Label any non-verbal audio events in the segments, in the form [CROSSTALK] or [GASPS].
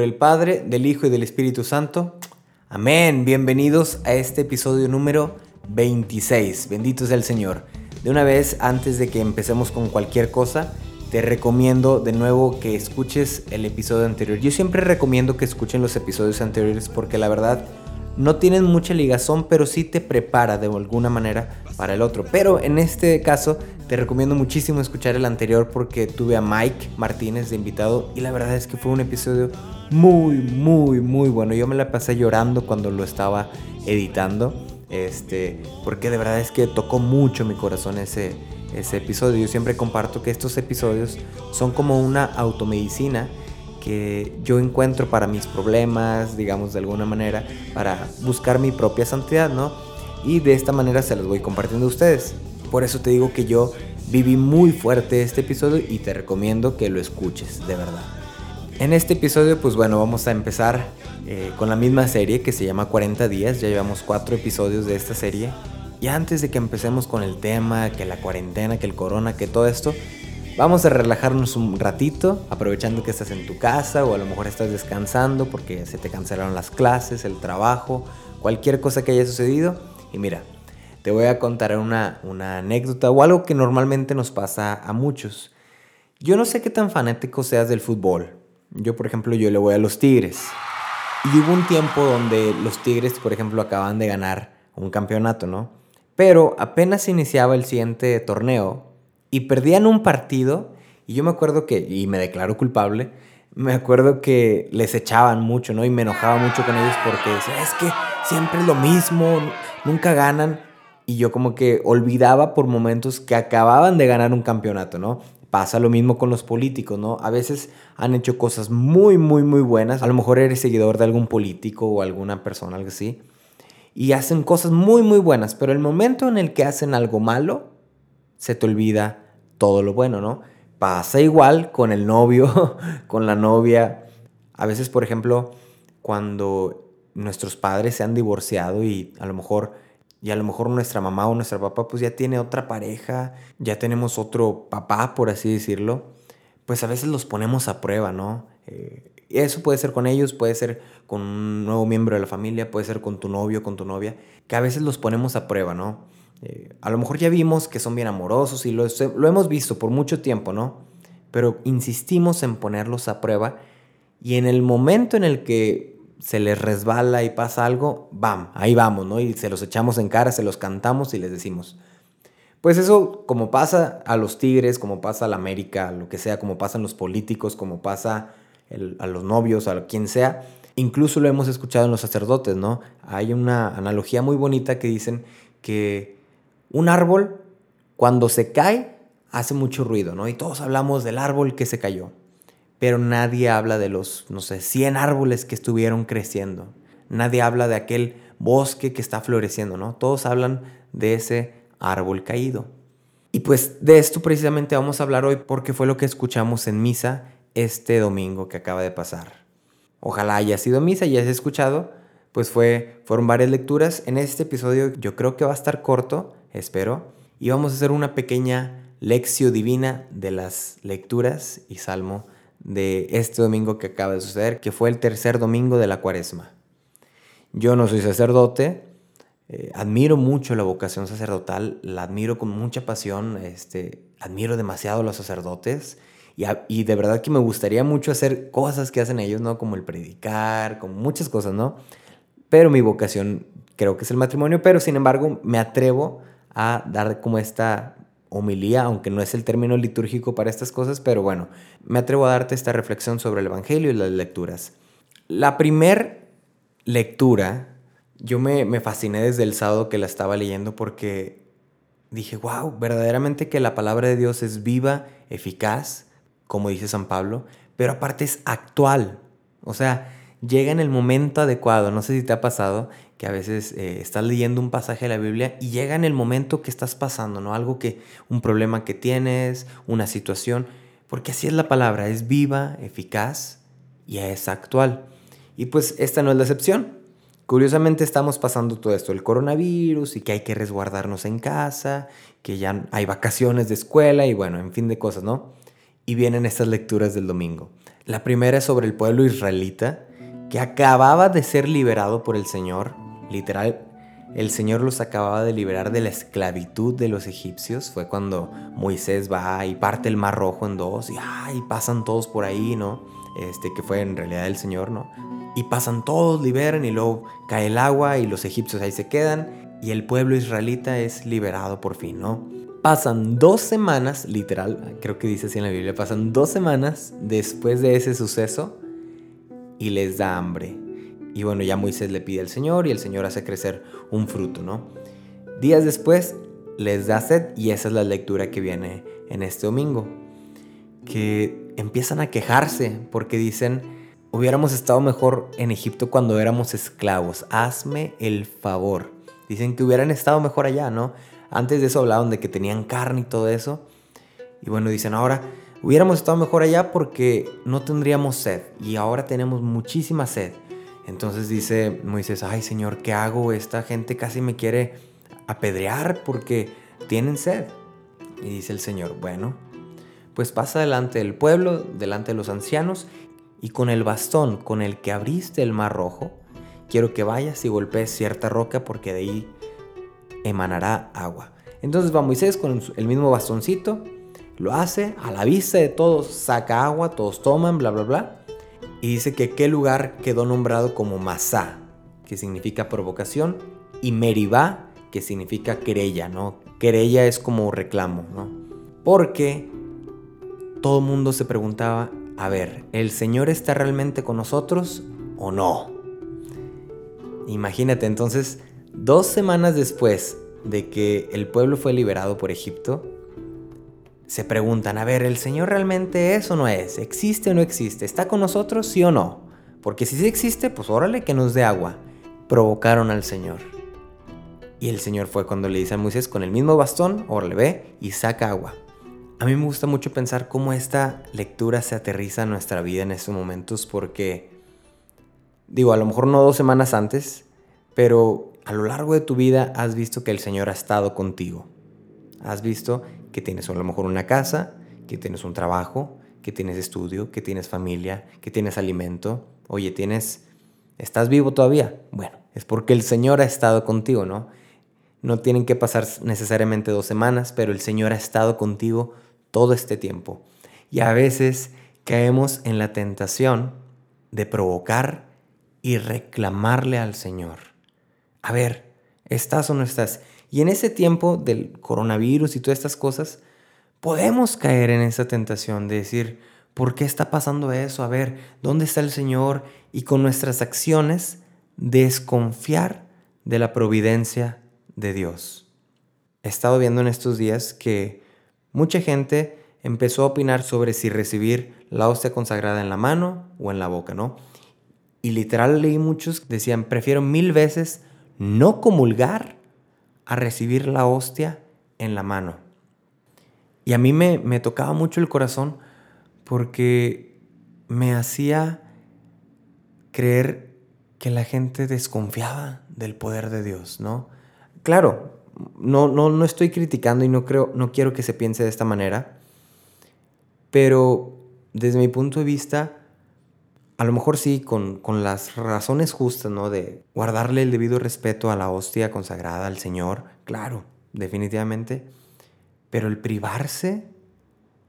Nombre del Padre, del Hijo y del Espíritu Santo. Amén. Bienvenidos a este episodio número 26. Bendito sea el Señor. De una vez, antes de que empecemos con cualquier cosa, te recomiendo de nuevo que escuches el episodio anterior. Yo siempre recomiendo que escuchen los episodios anteriores porque la verdad no tienen mucha ligazón, pero sí te prepara de alguna manera para el otro. Pero en este caso te recomiendo muchísimo escuchar el anterior porque tuve a Mike Martínez de invitado y la verdad es que fue un episodio muy, muy, muy bueno. Yo me la pasé llorando cuando lo estaba editando, este, porque de verdad es que tocó mucho mi corazón ese, ese episodio. Yo siempre comparto que estos episodios son como una automedicina que yo encuentro para mis problemas, digamos de alguna manera, para buscar mi propia santidad, ¿no? Y de esta manera se los voy compartiendo a ustedes. Por eso te digo que yo viví muy fuerte este episodio y te recomiendo que lo escuches, de verdad. En este episodio, pues bueno, vamos a empezar eh, con la misma serie que se llama 40 días. Ya llevamos cuatro episodios de esta serie y antes de que empecemos con el tema, que la cuarentena, que el corona, que todo esto, vamos a relajarnos un ratito, aprovechando que estás en tu casa o a lo mejor estás descansando porque se te cancelaron las clases, el trabajo, cualquier cosa que haya sucedido. Y mira, te voy a contar una, anécdota o algo que normalmente nos pasa a muchos. Yo no sé qué tan fanático seas del fútbol. Yo, por ejemplo, yo le voy a los Tigres. Y hubo un tiempo donde los Tigres, por ejemplo, acaban de ganar un campeonato, ¿no? Pero apenas iniciaba el siguiente torneo y perdían un partido y yo me acuerdo que, y me declaro culpable, me acuerdo que les echaban mucho, ¿no? Y me enojaba mucho con ellos porque decía, es que siempre es lo mismo, nunca ganan. Y yo como que olvidaba por momentos que acababan de ganar un campeonato, ¿no? Pasa lo mismo con los políticos, ¿no? A veces han hecho cosas muy, muy, muy buenas. A lo mejor eres seguidor de algún político o alguna persona, algo así y hacen cosas muy muy buenas, pero el momento en el que hacen algo malo, se te olvida todo lo bueno, ¿no? Pasa igual con el novio, [LAUGHS] con la novia. A veces, por ejemplo, cuando nuestros padres se han divorciado y a lo mejor y a lo mejor nuestra mamá o nuestra papá pues ya tiene otra pareja, ya tenemos otro papá, por así decirlo, pues a veces los ponemos a prueba, ¿no? Eh, eso puede ser con ellos, puede ser con un nuevo miembro de la familia, puede ser con tu novio, con tu novia, que a veces los ponemos a prueba, ¿no? Eh, a lo mejor ya vimos que son bien amorosos y lo, hemos visto por mucho tiempo, ¿no? Pero insistimos en ponerlos a prueba y en el momento en el que se les resbala y pasa algo, ¡bam! Ahí vamos, ¿no? Y se los echamos en cara, se los cantamos y les decimos. Pues eso, como pasa a los Tigres, como pasa a la América, lo que sea, como pasan los políticos, como pasa a los novios, a quien sea. Incluso lo hemos escuchado en los sacerdotes, ¿no? Hay una analogía muy bonita que dicen que un árbol, cuando se cae, hace mucho ruido, ¿no? Y todos hablamos del árbol que se cayó, pero nadie habla de los, no sé, 100 árboles que estuvieron creciendo. Nadie habla de aquel bosque que está floreciendo, ¿no? Todos hablan de ese árbol caído. Y pues de esto precisamente vamos a hablar hoy porque fue lo que escuchamos en misa este domingo que acaba de pasar. Ojalá haya sido misa y hayas escuchado, pues fue, fueron varias lecturas. En este episodio yo creo que va a estar corto, espero, y vamos a hacer una pequeña lección divina de las lecturas y salmo de este domingo que acaba de suceder, que fue el tercer domingo de la cuaresma. Yo no soy sacerdote, eh, admiro mucho la vocación sacerdotal, la admiro con mucha pasión, este, admiro demasiado a los sacerdotes y, de verdad que me gustaría mucho hacer cosas que hacen ellos, ¿no? Como el predicar, como muchas cosas, ¿no? Pero mi vocación creo que es el matrimonio, pero sin embargo me atrevo a dar como esta homilía, aunque no es el término litúrgico para estas cosas, pero bueno, me atrevo a darte esta reflexión sobre el Evangelio y las lecturas. La primer lectura, yo me, me fasciné desde el sábado que la estaba leyendo porque dije, wow, verdaderamente que la palabra de Dios es viva, eficaz, como dice San Pablo, pero aparte es actual. O sea, llega en el momento adecuado. No sé si te ha pasado que a veces eh, estás leyendo un pasaje de la Biblia y llega en el momento que estás pasando, ¿no? Algo que, un problema que tienes, una situación, porque así es la palabra, es viva, eficaz y es actual. Y pues esta no es la excepción. Curiosamente estamos pasando todo esto, el coronavirus y que hay que resguardarnos en casa, que ya hay vacaciones de escuela y bueno, en fin de cosas, ¿no? Y vienen estas lecturas del domingo. La primera es sobre el pueblo israelita que acababa de ser liberado por el Señor. Literal, el Señor los acababa de liberar de la esclavitud de los egipcios. Fue cuando Moisés va y parte el mar rojo en dos y, pasan todos por ahí, ¿no? Este, que fue en realidad el Señor, ¿no? Y pasan todos, liberan y luego cae el agua y los egipcios ahí se quedan y el pueblo israelita es liberado por fin, ¿no? Pasan dos semanas, literal, creo que dice así en la Biblia, pasan dos semanas después de ese suceso y les da hambre. Y bueno, ya Moisés le pide al Señor y el Señor hace crecer un fruto, ¿no? Días después les da sed y esa es la lectura que viene en este domingo. Que empiezan a quejarse porque dicen, hubiéramos estado mejor en Egipto cuando éramos esclavos, hazme el favor. Dicen que hubieran estado mejor allá, ¿no? Antes de eso hablaban de que tenían carne y todo eso. Y bueno, dicen ahora, hubiéramos estado mejor allá porque no tendríamos sed. Y ahora tenemos muchísima sed. Entonces dice Moisés, ay Señor, ¿qué hago? Esta gente casi me quiere apedrear porque tienen sed. Y dice el Señor, bueno, pues pasa delante del pueblo, delante de los ancianos, y con el bastón con el que abriste el mar rojo, quiero que vayas y golpees cierta roca porque de ahí emanará agua. Entonces va Moisés con el mismo bastoncito, lo hace a la vista de todos, saca agua, todos toman, bla, bla, bla. Y dice que aquel lugar quedó nombrado como Masá, que significa provocación, y Meribá, que significa querella, ¿no? Querella es como reclamo, ¿no? Porque todo el mundo se preguntaba, a ver, ¿el Señor está realmente con nosotros o no? Imagínate, entonces, dos semanas después de que el pueblo fue liberado por Egipto, se preguntan, a ver, ¿el Señor realmente es o no es? ¿Existe o no existe? ¿Está con nosotros, sí o no? Porque si sí existe, pues órale que nos dé agua. Provocaron al Señor. Y el Señor fue cuando le dice a Moisés, con el mismo bastón, órale, ve y saca agua. A mí me gusta mucho pensar cómo esta lectura se aterriza en nuestra vida en estos momentos porque Digo, a lo mejor no dos semanas antes, pero a lo largo de tu vida has visto que el Señor ha estado contigo. Has visto que tienes a lo mejor una casa, que tienes un trabajo, que tienes estudio, que tienes familia, que tienes alimento. Oye, tienes... ¿Estás vivo todavía? Bueno, es porque el Señor ha estado contigo, ¿no? No tienen que pasar necesariamente dos semanas, pero el Señor ha estado contigo todo este tiempo. Y a veces caemos en la tentación de provocar y reclamarle al Señor. A ver, ¿estás o no estás? Y en ese tiempo del coronavirus y todas estas cosas, podemos caer en esa tentación de decir, ¿por qué está pasando eso? A ver, ¿dónde está el Señor? Y con nuestras acciones desconfiar de la providencia de Dios. He estado viendo en estos días que mucha gente empezó a opinar sobre si recibir la hostia consagrada en la mano o en la boca, ¿no? Y literal leí muchos que decían, prefiero mil veces no comulgar a recibir la hostia en la mano. Y a mí me, me tocaba mucho el corazón porque me hacía creer que la gente desconfiaba del poder de Dios, ¿no? Claro, no, no, no estoy criticando y no, creo, no quiero que se piense de esta manera, pero desde mi punto de vista, a lo mejor sí, con, las razones justas, ¿no? De guardarle el debido respeto a la hostia consagrada al Señor, claro, definitivamente. Pero el privarse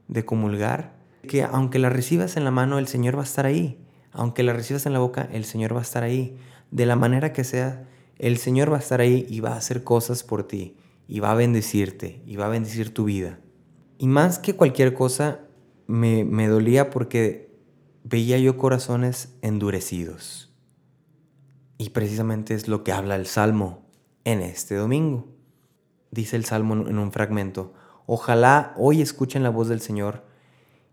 de comulgar, que aunque la recibas en la mano, el Señor va a estar ahí. Aunque la recibas en la boca, el Señor va a estar ahí. De la manera que sea, el Señor va a estar ahí y va a hacer cosas por ti. Y va a bendecirte. Y va a bendecir tu vida. Y más que cualquier cosa, me, me dolía porque veía yo corazones endurecidos. Y precisamente es lo que habla el Salmo en este domingo. Dice el Salmo en un fragmento, ojalá hoy escuchen la voz del Señor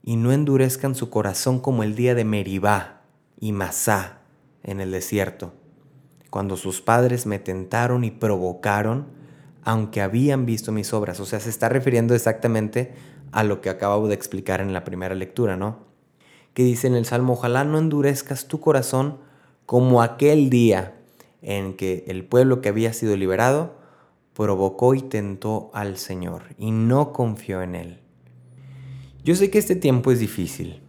y no endurezcan su corazón como el día de Meribá y Masá en el desierto, cuando sus padres me tentaron y provocaron, aunque habían visto mis obras. O sea, se está refiriendo exactamente a lo que acabo de explicar en la primera lectura, ¿no? Que dice en el Salmo, ojalá no endurezcas tu corazón como aquel día en que el pueblo que había sido liberado provocó y tentó al Señor y no confió en él. Yo sé que este tiempo es difícil.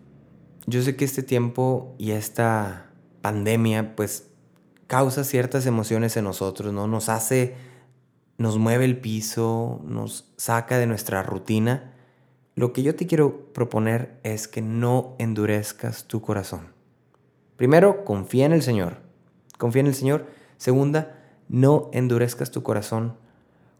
Yo sé que este tiempo y esta pandemia pues causa ciertas emociones en nosotros, ¿no? Nos hace, nos mueve el piso, nos saca de nuestra rutina. Lo que yo te quiero proponer es que no endurezcas tu corazón. Primero, confía en el Señor. Confía en el Señor. Segunda, no endurezcas tu corazón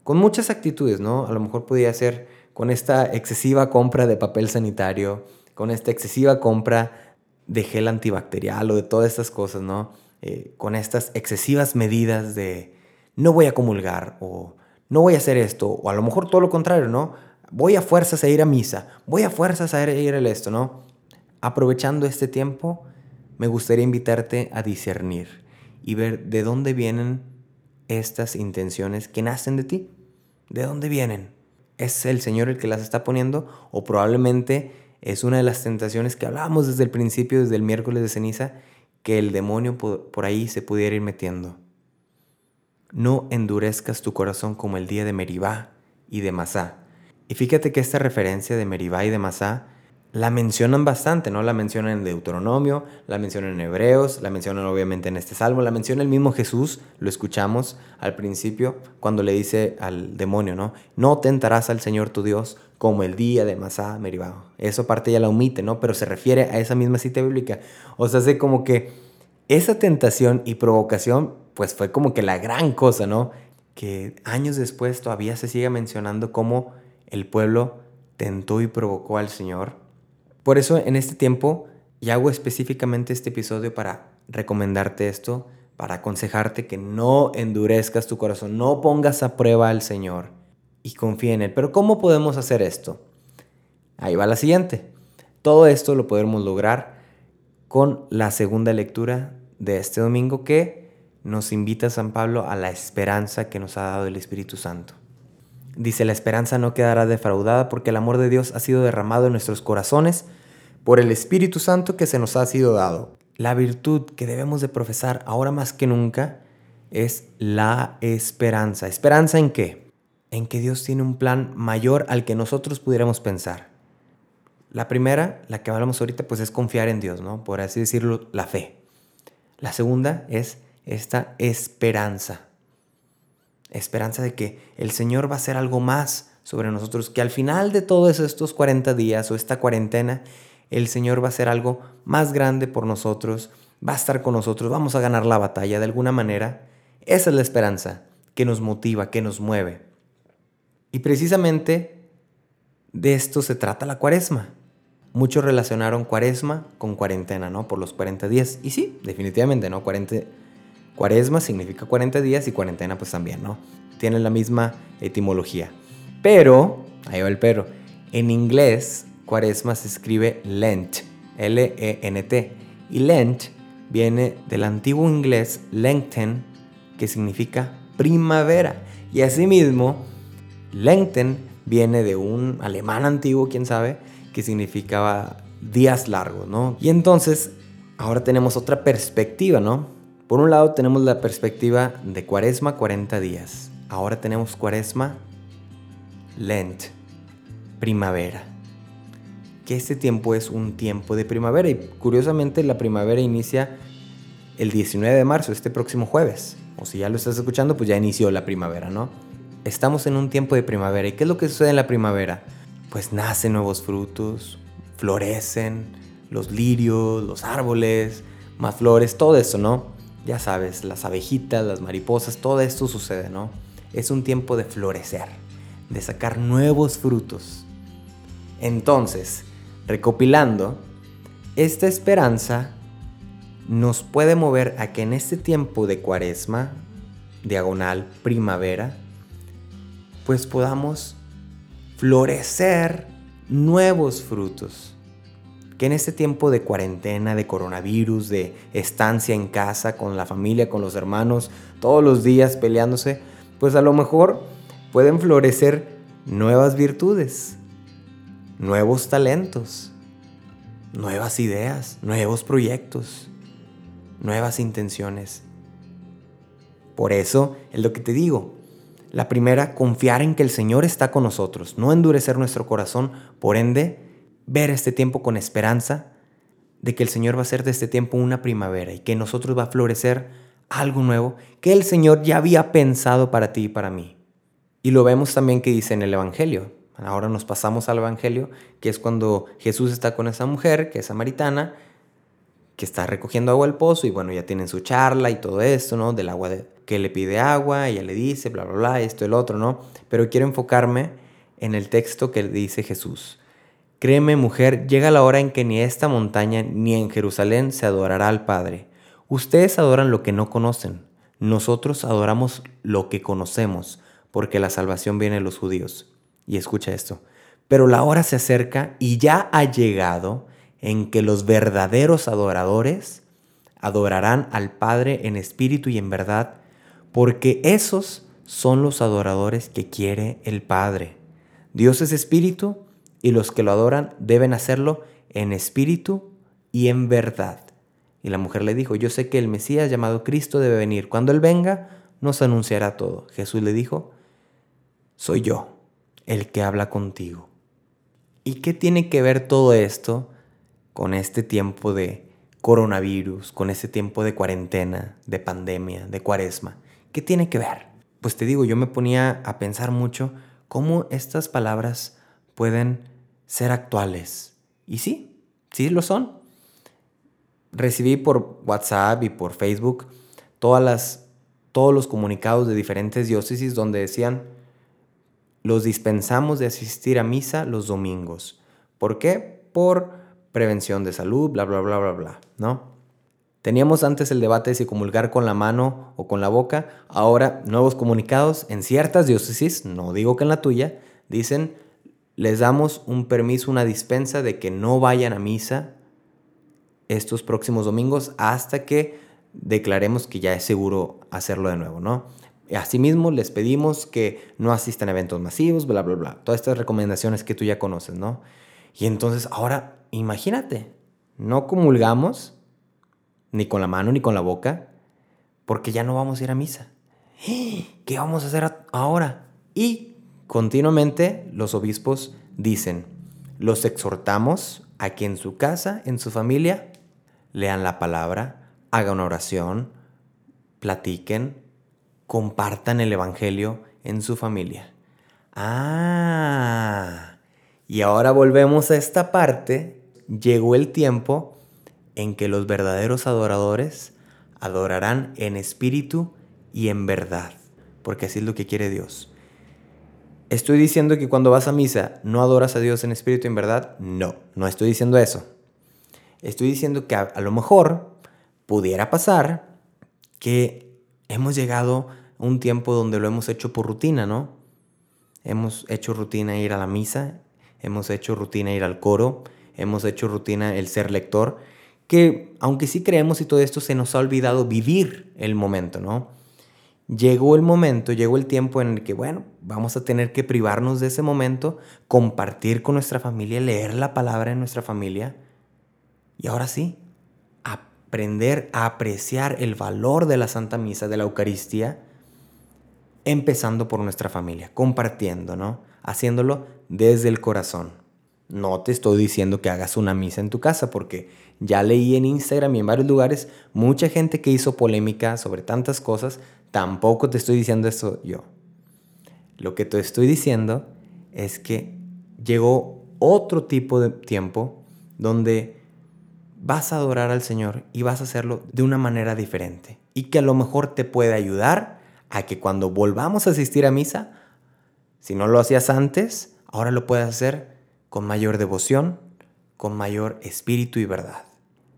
con muchas actitudes, ¿no? A lo mejor podría ser con esta excesiva compra de papel sanitario, con esta excesiva compra de gel antibacterial o de todas estas cosas, ¿no? Eh, con estas excesivas medidas de no voy a comulgar o no voy a hacer esto, o a lo mejor todo lo contrario, ¿no? Voy a fuerzas a ir a misa, voy a fuerzas a ir a esto, ¿no? Aprovechando este tiempo, me gustaría invitarte a discernir y ver de dónde vienen estas intenciones que nacen de ti. ¿De dónde vienen? ¿Es el Señor el que las está poniendo? ¿O probablemente es una de las tentaciones que hablábamos desde el principio, desde el miércoles de ceniza, que el demonio por ahí se pudiera ir metiendo? No endurezcas tu corazón como el día de Meribá y de Masá. Y fíjate que esta referencia de Meribá y de Masá la mencionan bastante, ¿no? La mencionan en Deuteronomio, la mencionan en Hebreos, la mencionan obviamente en este salmo, la menciona el mismo Jesús, lo escuchamos al principio cuando le dice al demonio, ¿no? No tentarás al Señor tu Dios como el día de Masá Meribá. Eso parte ya la omite, ¿no? Pero se refiere a esa misma cita bíblica. O sea, hace como que esa tentación y provocación, pues fue como que la gran cosa, ¿no? Que años después todavía se sigue mencionando cómo el pueblo tentó y provocó al Señor por eso en este tiempo, y hago específicamente este episodio para recomendarte esto, para aconsejarte que no endurezcas tu corazón, no pongas a prueba al Señor y confía en Él. Pero ¿cómo podemos hacer esto? Ahí va la siguiente. Todo esto lo podemos lograr con la segunda lectura de este domingo que nos invita San Pablo a la esperanza que nos ha dado el Espíritu Santo. Dice, la esperanza no quedará defraudada porque el amor de Dios ha sido derramado en nuestros corazones por el Espíritu Santo que se nos ha sido dado. La virtud que debemos de profesar ahora más que nunca es la esperanza. ¿Esperanza en qué? En que Dios tiene un plan mayor al que nosotros pudiéramos pensar. La primera, la que hablamos ahorita, pues es confiar en Dios, ¿no? Por así decirlo, la fe. La segunda es esta esperanza esperanza de que el Señor va a hacer algo más sobre nosotros, que al final de todos estos 40 días o esta cuarentena, el Señor va a hacer algo más grande por nosotros, va a estar con nosotros, vamos a ganar la batalla de alguna manera. Esa es la esperanza que nos motiva, que nos mueve. Y precisamente de esto se trata la cuaresma. Muchos relacionaron cuaresma con cuarentena, ¿no? Por los 40 días. Y sí, definitivamente, ¿no? 40, Cuaresma significa 40 días y cuarentena pues también, ¿no? Tienen la misma etimología. Pero, ahí va el pero, en inglés cuaresma se escribe Lent, L-E-N-T. Y Lent viene del antiguo inglés lengthen, que significa primavera. Y asimismo, lengthen viene de un alemán antiguo, quién sabe, que significaba días largos, ¿no? Y entonces, ahora tenemos otra perspectiva, ¿no? Por un lado tenemos la perspectiva de cuaresma 40 días. Ahora tenemos cuaresma Lent, primavera. Que este tiempo es un tiempo de primavera y curiosamente la primavera inicia el 19 de marzo, este próximo jueves. O si ya lo estás escuchando, pues ya inició la primavera, ¿no? Estamos en un tiempo de primavera. ¿Y qué es lo que sucede en la primavera? Pues nacen nuevos frutos, florecen los lirios, los árboles, más flores, todo eso, ¿no? Ya sabes, las abejitas, las mariposas, todo esto sucede, ¿no? Es un tiempo de florecer, de sacar nuevos frutos. Entonces, recopilando, esta esperanza nos puede mover a que en este tiempo de cuaresma, diagonal, primavera, pues podamos florecer nuevos frutos que en este tiempo de cuarentena, de coronavirus, de estancia en casa con la familia, con los hermanos, todos los días peleándose, pues a lo mejor pueden florecer nuevas virtudes, nuevos talentos, nuevas ideas, nuevos proyectos, nuevas intenciones. Por eso es lo que te digo. La primera, confiar en que el Señor está con nosotros, no endurecer nuestro corazón, por ende, ver este tiempo con esperanza de que el Señor va a hacer de este tiempo una primavera y que nosotros va a florecer algo nuevo que el Señor ya había pensado para ti y para mí. Y lo vemos también que dice en el Evangelio. Ahora nos pasamos al Evangelio, que es cuando Jesús está con esa mujer, que es samaritana, que está recogiendo agua del pozo y bueno, ya tienen su charla y todo esto, ¿no? Del agua de, que le pide agua, ella le dice, bla, bla, bla, esto, el otro, ¿no? Pero quiero enfocarme en el texto que dice Jesús. Créeme, mujer, llega la hora en que ni esta montaña ni en Jerusalén se adorará al Padre. Ustedes adoran lo que no conocen. Nosotros adoramos lo que conocemos, porque la salvación viene de los judíos. Y escucha esto. Pero la hora se acerca y ya ha llegado en que los verdaderos adoradores adorarán al Padre en espíritu y en verdad, porque esos son los adoradores que quiere el Padre. Dios es espíritu y los que lo adoran deben hacerlo en espíritu y en verdad. Y la mujer le dijo, yo sé que el Mesías llamado Cristo debe venir. Cuando Él venga, nos anunciará todo. Jesús le dijo, soy yo el que habla contigo. ¿Y qué tiene que ver todo esto con este tiempo de coronavirus, con este tiempo de cuarentena, de pandemia, de cuaresma? ¿Qué tiene que ver? Pues te digo, yo me ponía a pensar mucho cómo estas palabras pueden ser actuales. Y sí, sí lo son. Recibí por WhatsApp y por Facebook todas las, todos los comunicados de diferentes diócesis donde decían, los dispensamos de asistir a misa los domingos. ¿Por qué? Por prevención de salud, bla, bla, bla, bla, bla, ¿no? Teníamos antes el debate de si comulgar con la mano o con la boca. Ahora, nuevos comunicados en ciertas diócesis, no digo que en la tuya, dicen les damos un permiso, una dispensa de que no vayan a misa estos próximos domingos hasta que declaremos que ya es seguro hacerlo de nuevo, ¿no? Asimismo, les pedimos que no asistan a eventos masivos, bla, bla, bla. Todas estas recomendaciones que tú ya conoces, ¿no? Y entonces, ahora, imagínate, no comulgamos ni con la mano ni con la boca porque ya no vamos a ir a misa. [GASPS] ¿Qué vamos a hacer ahora? Y Continuamente los obispos dicen, los exhortamos a que en su casa, en su familia, lean la palabra, hagan oración, platiquen, compartan el Evangelio en su familia. Ah, y ahora volvemos a esta parte. Llegó el tiempo en que los verdaderos adoradores adorarán en espíritu y en verdad, porque así es lo que quiere Dios. ¿Estoy diciendo que cuando vas a misa no adoras a Dios en espíritu y en verdad? No, no estoy diciendo eso. Estoy diciendo que a, lo mejor pudiera pasar que hemos llegado a un tiempo donde lo hemos hecho por rutina, ¿no? Hemos hecho rutina ir a la misa, hemos hecho rutina ir al coro, hemos hecho rutina el ser lector, que aunque sí creemos y todo esto, se nos ha olvidado vivir el momento, ¿no? Llegó el momento, llegó el tiempo en el que, bueno, vamos a tener que privarnos de ese momento, compartir con nuestra familia, leer la palabra en nuestra familia y ahora sí, aprender a apreciar el valor de la Santa Misa, de la Eucaristía, empezando por nuestra familia, compartiendo, ¿no? Haciéndolo desde el corazón. No te estoy diciendo que hagas una misa en tu casa, porque ya leí en Instagram y en varios lugares mucha gente que hizo polémica sobre tantas cosas Tampoco te estoy diciendo eso yo. Lo que te estoy diciendo es que llegó otro tipo de tiempo donde vas a adorar al Señor y vas a hacerlo de una manera diferente. Y que a lo mejor te puede ayudar a que cuando volvamos a asistir a misa, si no lo hacías antes, ahora lo puedes hacer con mayor devoción, con mayor espíritu y verdad.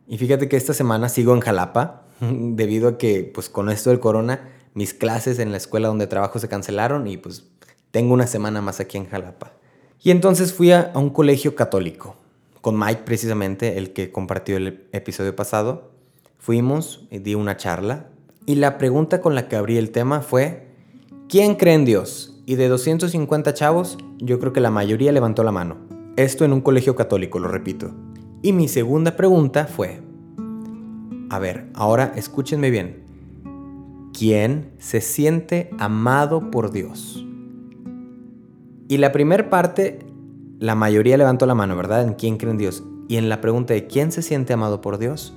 Y fíjate que esta semana sigo en Jalapa, [LAUGHS] debido a que pues con esto del corona mis clases en la escuela donde trabajo se cancelaron y pues tengo una semana más aquí en Jalapa. Y entonces fui a, un colegio católico, con Mike precisamente, el que compartió el episodio pasado. Fuimos, y di una charla y la pregunta con la que abrí el tema fue, ¿quién cree en Dios? Y de 250 chavos, yo creo que la mayoría levantó la mano. Esto en un colegio católico, lo repito. Y mi segunda pregunta fue, a ver, ahora escúchenme bien, ¿Quién se siente amado por Dios. Y la primera parte la mayoría levantó la mano, ¿verdad? En quién cree en Dios. Y en la pregunta de quién se siente amado por Dios,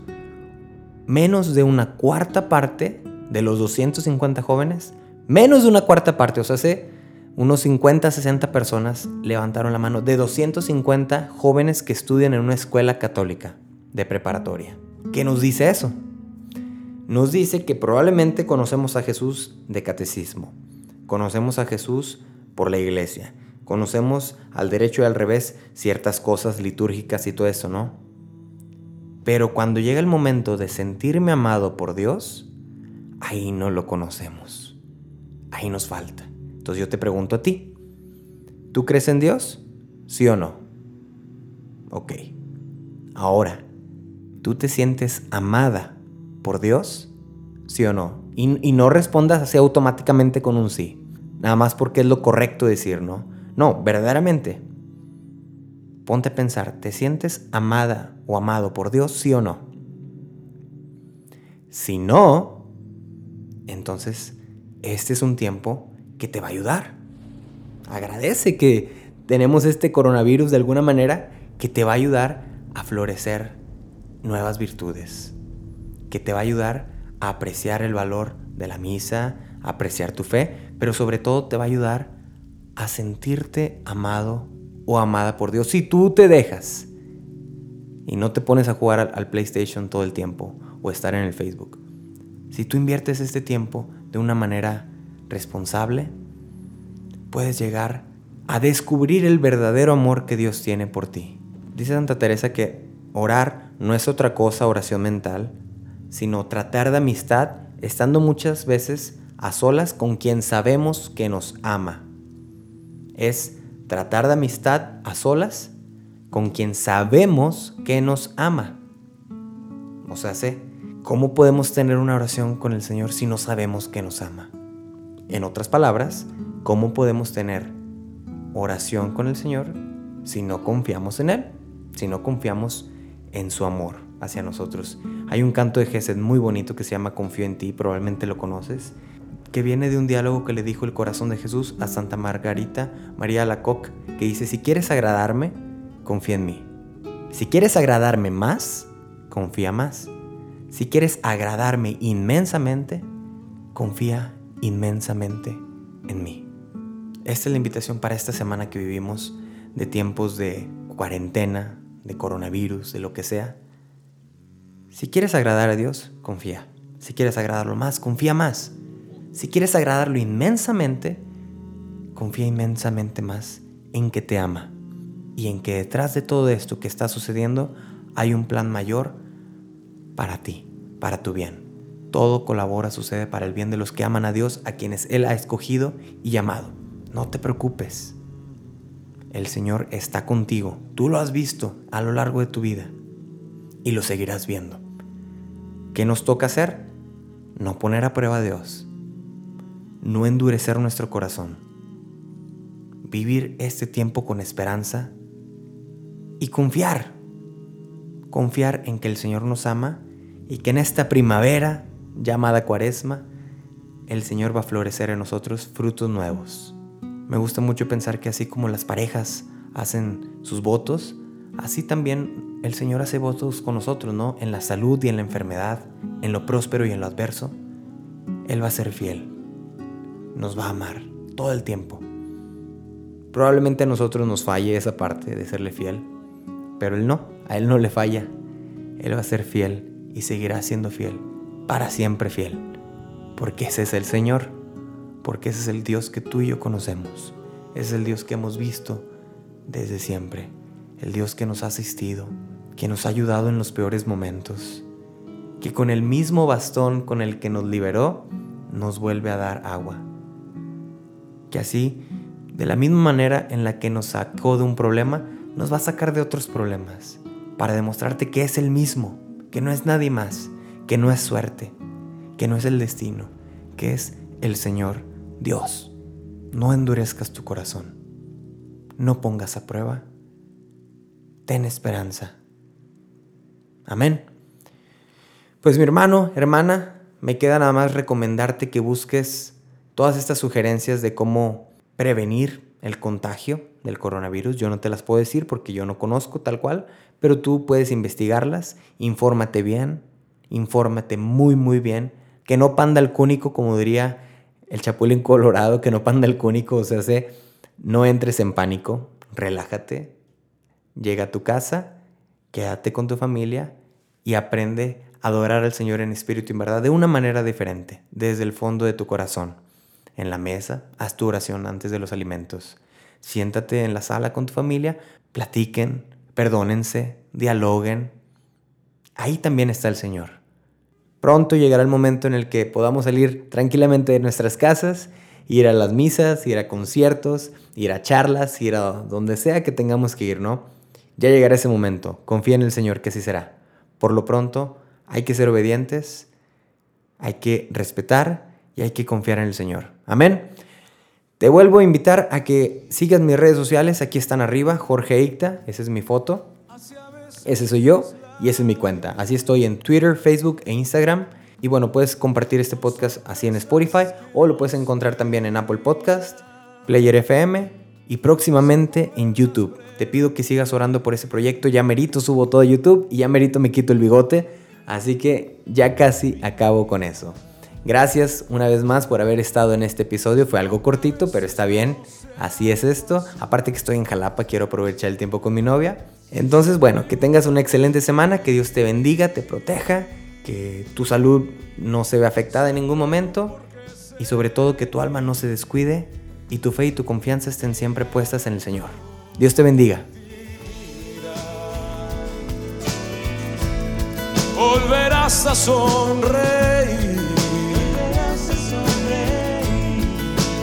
menos de una cuarta parte de los 250 jóvenes, menos de una cuarta parte, o sea, hace unos 50, 60 personas levantaron la mano de 250 jóvenes que estudian en una escuela católica de preparatoria. ¿Qué nos dice eso? Nos dice que probablemente conocemos a Jesús de catecismo, conocemos a Jesús por la iglesia, conocemos al derecho y al revés ciertas cosas litúrgicas y todo eso, ¿no? Pero cuando llega el momento de sentirme amado por Dios, ahí no lo conocemos. Ahí nos falta. Entonces yo te pregunto a ti, ¿tú crees en Dios? ¿Sí o no? Ok. Ahora, ¿tú te sientes amada por Dios? ¿Sí o no? Y, no respondas así automáticamente con un sí. Nada más porque es lo correcto decir, ¿no? No, verdaderamente. Ponte a pensar, ¿te sientes amada o amado por Dios, sí o no? Si no, entonces este es un tiempo que te va a ayudar. Agradece que tenemos este coronavirus de alguna manera que te va a ayudar a florecer nuevas virtudes, que te va a ayudar a apreciar el valor de la misa, a apreciar tu fe, pero sobre todo te va a ayudar a sentirte amado o amada por Dios si tú te dejas y no te pones a jugar al, PlayStation todo el tiempo o estar en el Facebook. Si tú inviertes este tiempo de una manera responsable, puedes llegar a descubrir el verdadero amor que Dios tiene por ti. Dice Santa Teresa que orar no es otra cosa, oración mental, sino tratar de amistad estando muchas veces a solas con quien sabemos que nos ama. Es tratar de amistad a solas con quien sabemos que nos ama. O sea, sé, ¿cómo podemos tener una oración con el Señor si no sabemos que nos ama? En otras palabras, ¿cómo podemos tener oración con el Señor si no confiamos en Él? Si no confiamos en su amor hacia nosotros. Hay un canto de Gesed muy bonito que se llama Confío en ti, probablemente lo conoces, que viene de un diálogo que le dijo el corazón de Jesús a Santa Margarita María Lacoc, que dice, si quieres agradarme, confía en mí. Si quieres agradarme más, confía más. Si quieres agradarme inmensamente, confía inmensamente en mí. Esta es la invitación para esta semana que vivimos de tiempos de cuarentena, de coronavirus, de lo que sea. Si quieres agradar a Dios, confía. Si quieres agradarlo más, confía más. Si quieres agradarlo inmensamente, confía inmensamente más en que te ama y en que detrás de todo esto que está sucediendo hay un plan mayor para ti, para tu bien. Todo colabora, sucede para el bien de los que aman a Dios, a quienes Él ha escogido y llamado. No te preocupes. El Señor está contigo. Tú lo has visto a lo largo de tu vida y lo seguirás viendo. ¿Qué nos toca hacer? No poner a prueba a Dios. No endurecer nuestro corazón. Vivir este tiempo con esperanza y confiar. Confiar en que el Señor nos ama y que en esta primavera llamada cuaresma, el Señor va a florecer en nosotros frutos nuevos. Me gusta mucho pensar que así como las parejas hacen sus votos, así también el Señor hace votos con nosotros, ¿no? En la salud y en la enfermedad, en lo próspero y en lo adverso. Él va a ser fiel. Nos va a amar todo el tiempo. Probablemente a nosotros nos falle esa parte de serle fiel, pero Él no, a Él no le falla. Él va a ser fiel y seguirá siendo fiel para siempre fiel, porque ese es el Señor, porque ese es el Dios que tú y yo conocemos, es el Dios que hemos visto desde siempre, el Dios que nos ha asistido, que nos ha ayudado en los peores momentos, que con el mismo bastón con el que nos liberó, nos vuelve a dar agua. Que así, de la misma manera en la que nos sacó de un problema, nos va a sacar de otros problemas, para demostrarte que es el mismo, que no es nadie más, que no es suerte, que no es el destino, que es el Señor Dios. No endurezcas tu corazón. No pongas a prueba. Ten esperanza. Amén. Pues mi hermano, hermana, me queda nada más recomendarte que busques todas estas sugerencias de cómo prevenir el contagio del coronavirus. Yo no te las puedo decir porque yo no conozco tal cual, pero tú puedes investigarlas, infórmate bien, infórmate muy muy bien, que no panda el cúnico, como diría el chapulín colorado, que no panda el cúnico, o sea, no entres en pánico, relájate, llega a tu casa, quédate con tu familia y aprende a adorar al Señor en espíritu y en verdad de una manera diferente, desde el fondo de tu corazón. En la mesa, haz tu oración antes de los alimentos. Siéntate en la sala con tu familia, platiquen, perdónense, dialoguen. Ahí también está el Señor. Pronto llegará el momento en el que podamos salir tranquilamente de nuestras casas, ir a las misas, ir a conciertos, ir a charlas, ir a donde sea que tengamos que ir, ¿no? Ya llegará ese momento. Confía en el Señor que así será. Por lo pronto, hay que ser obedientes, hay que respetar y hay que confiar en el Señor. Amén. Te vuelvo a invitar a que sigas mis redes sociales. Aquí están arriba, Jorge Eicta, esa es mi foto. Ese soy yo y esa es mi cuenta. Así estoy en Twitter, Facebook e Instagram. Y bueno, puedes compartir este podcast así en Spotify o lo puedes encontrar también en Apple Podcast, Player FM y próximamente en YouTube. Te pido que sigas orando por ese proyecto. Ya merito subo todo YouTube y ya merito me quito el bigote. Así que ya casi acabo con eso. Gracias una vez más por haber estado en este episodio. Fue algo cortito, pero está bien. Así es esto. Aparte que estoy en Jalapa, quiero aprovechar el tiempo con mi novia. Entonces, bueno, que tengas una excelente semana, que Dios te bendiga, te proteja, que tu salud no se vea afectada en ningún momento y sobre todo que tu alma no se descuide y tu fe y tu confianza estén siempre puestas en el Señor. Dios te bendiga. Volverás a sonreír,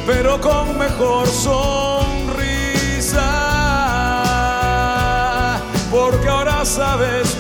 pero con mejor sonrisa, porque ahora sabes